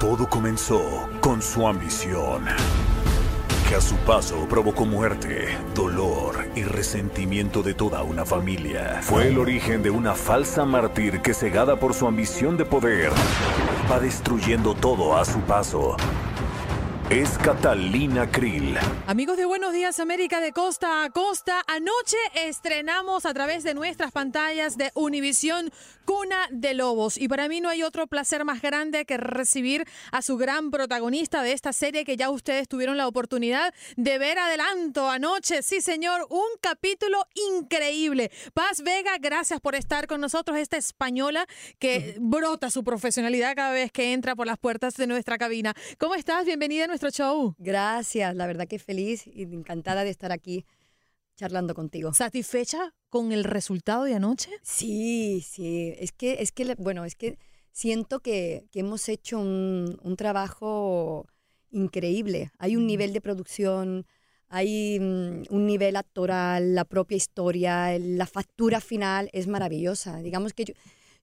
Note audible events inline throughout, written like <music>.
Todo comenzó con su ambición, que a su paso provocó muerte, dolor y resentimiento de toda una familia. Fue el origen de una falsa mártir que cegada por su ambición de poder, va destruyendo todo a su paso es Catalina Krill. Amigos de Buenos Días América de costa a costa, anoche estrenamos a través de nuestras pantallas de Univisión Cuna de Lobos y para mí no hay otro placer más grande que recibir a su gran protagonista de esta serie que ya ustedes tuvieron la oportunidad de ver adelanto anoche. Sí, señor, un capítulo increíble. Paz Vega, gracias por estar con nosotros, esta española que brota su profesionalidad cada vez que entra por las puertas de nuestra cabina. ¿Cómo estás? Bienvenida a nuestro show. Gracias, la verdad que feliz y encantada de estar aquí charlando contigo. ¿Satisfecha con el resultado de anoche? Sí, sí. Es que, es que bueno, es que siento que, hemos hecho un, trabajo increíble. Hay un nivel de producción, hay mm, un nivel actoral, la propia historia, la factura final es maravillosa. Digamos que yo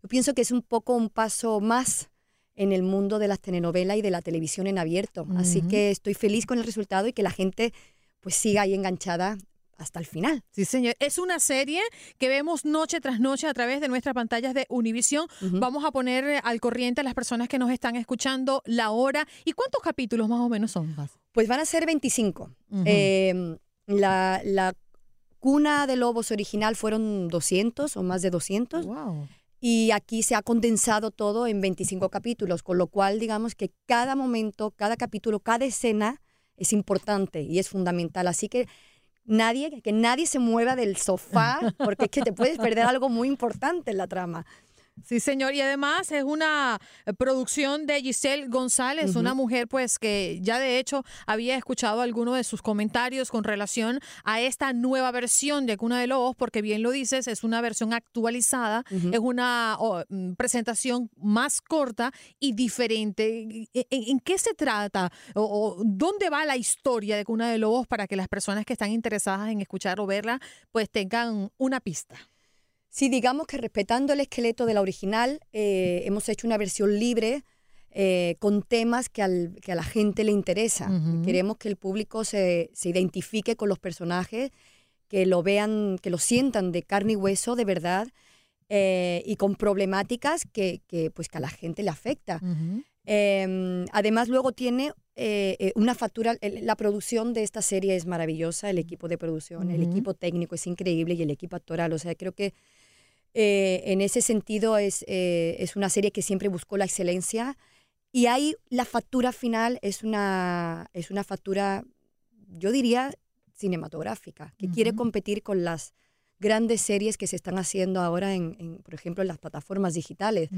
pienso que es un poco un paso más en el mundo de las telenovelas y de la televisión en abierto. Así que estoy feliz con el resultado y que la gente pues siga ahí enganchada hasta el final. Sí, señor. Es una serie que vemos noche tras noche a través de nuestras pantallas de Univisión. Vamos a poner al corriente a las personas que nos están escuchando la hora. ¿Y cuántos capítulos más o menos son? Pues van a ser 25. Em, la, la, cuna de lobos original fueron 200 o más de 200. Wow. Y aquí se ha condensado todo en 25 capítulos, con lo cual digamos que cada momento, cada capítulo, cada escena es importante y es fundamental. Así que nadie, que nadie se mueva del sofá, porque es que te puedes perder algo muy importante en la trama. Sí, señor. Y además es una eh, producción de Giselle González, una mujer pues que ya de hecho había escuchado algunos de sus comentarios con relación a esta nueva versión de Cuna de Lobos, porque bien lo dices, es una versión actualizada, es una mm, presentación más corta y diferente. ¿En, qué se trata o, dónde va la historia de Cuna de Lobos para que las personas que están interesadas en escuchar o verla pues tengan una pista? Sí, digamos que respetando el esqueleto de la original, eh, hemos hecho una versión libre eh, con temas que, al, que, a la gente le interesa. Queremos que el público se, se, identifique con los personajes, que lo vean, que lo sientan de carne y hueso, de verdad, eh, y con problemáticas que, que, pues, que a la gente le afecta. Em, además, luego tiene una factura, la producción de esta serie es maravillosa, el equipo de producción, el equipo técnico es increíble y el equipo actoral, o sea, creo que eh, en ese sentido es, eh, es una serie que siempre buscó la excelencia. Y ahí la factura final es una, es una factura, yo diría, cinematográfica, que quiere competir con las grandes series que se están haciendo ahora, en, por ejemplo, en las plataformas digitales.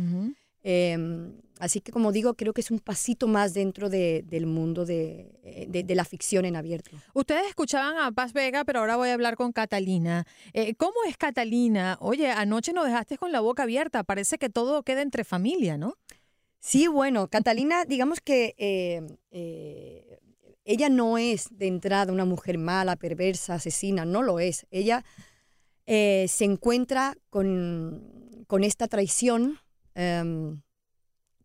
Em, así que, como digo, creo que es un pasito más dentro del mundo eh, de, la ficción en abierto. Ustedes escuchaban a Paz Vega, pero ahora voy a hablar con Catalina. Eh, ¿Cómo es Catalina? Oye, anoche nos dejaste con la boca abierta. Parece que todo queda entre familia, ¿no? Sí, bueno, Catalina, digamos que eh, ella no es de entrada una mujer mala, perversa, asesina, no lo es. Ella se encuentra con, con esta traición Em,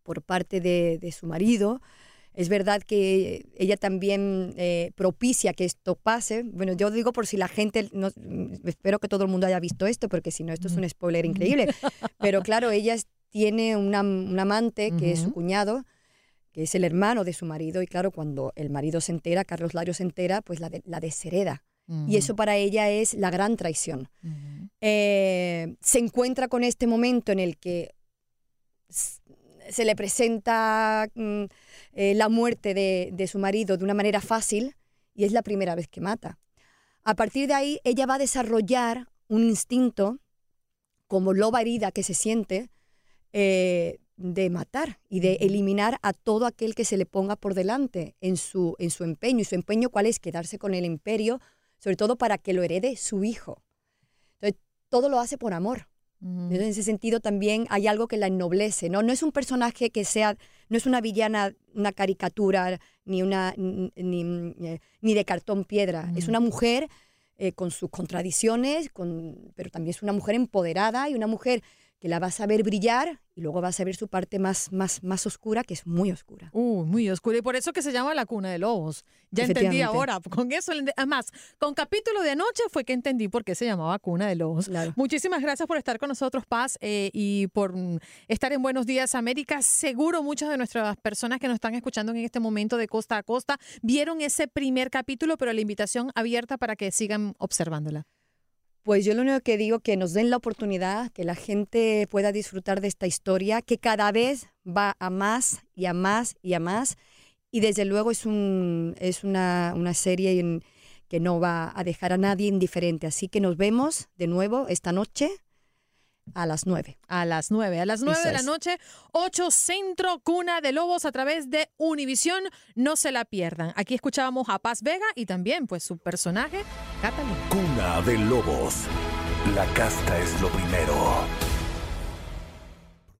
por parte de, su marido. Es verdad que ella también eh, propicia que esto pase. Bueno, yo digo por si la gente, no, espero que todo el mundo haya visto esto, porque si no, esto es un spoiler <laughs> increíble. Pero claro, ella tiene un amante que es su cuñado, que es el hermano de su marido, y claro, cuando el marido se entera, Carlos Lario se entera, pues la, la deshereda. Y eso para ella es la gran traición. Eh, se encuentra con este momento en el que se le presenta mm, eh, la muerte de, su marido de una manera fácil y es la primera vez que mata. A partir de ahí, ella va a desarrollar un instinto como loba herida que se siente eh, de matar y de eliminar a todo aquel que se le ponga por delante en su, en su empeño. Y su empeño, ¿cuál es? Quedarse con el imperio, sobre todo para que lo herede su hijo. Entonces, todo lo hace por amor. En ese sentido también hay algo que la ennoblece, ¿no? No es un personaje que sea, no es una villana, una caricatura, ni, una, ni, eh, de cartón piedra. Es una mujer eh, con sus contradicciones, con, pero también es una mujer empoderada y una mujer que la vas a ver brillar y luego vas a ver su parte más, más, más oscura, que es muy oscura. Uh, muy oscura. Y por eso que se llama La Cuna de Lobos. Ya entendí ahora. Con eso, además, con capítulo de anoche fue que entendí por qué se llamaba Cuna de Lobos. Muchísimas gracias por estar con nosotros, Paz, eh, y por mm, estar en Buenos Días América. Seguro muchas de nuestras personas que nos están escuchando en este momento de costa a costa vieron ese primer capítulo, pero la invitación abierta para que sigan observándola. Pues yo lo único que digo que nos den la oportunidad, que la gente pueda disfrutar de esta historia, que cada vez va a más y a más y a más. Y desde luego es, un, es una, una serie que no va a dejar a nadie indiferente. Así que nos vemos de nuevo esta noche a las 9. A las 9. A las 9 de la noche, 8 Centro Cuna de Lobos a través de Univisión. No se la pierdan. Aquí escuchábamos a Paz Vega y también pues su personaje, Catalina. Cuna de Lobos. La casta es lo primero.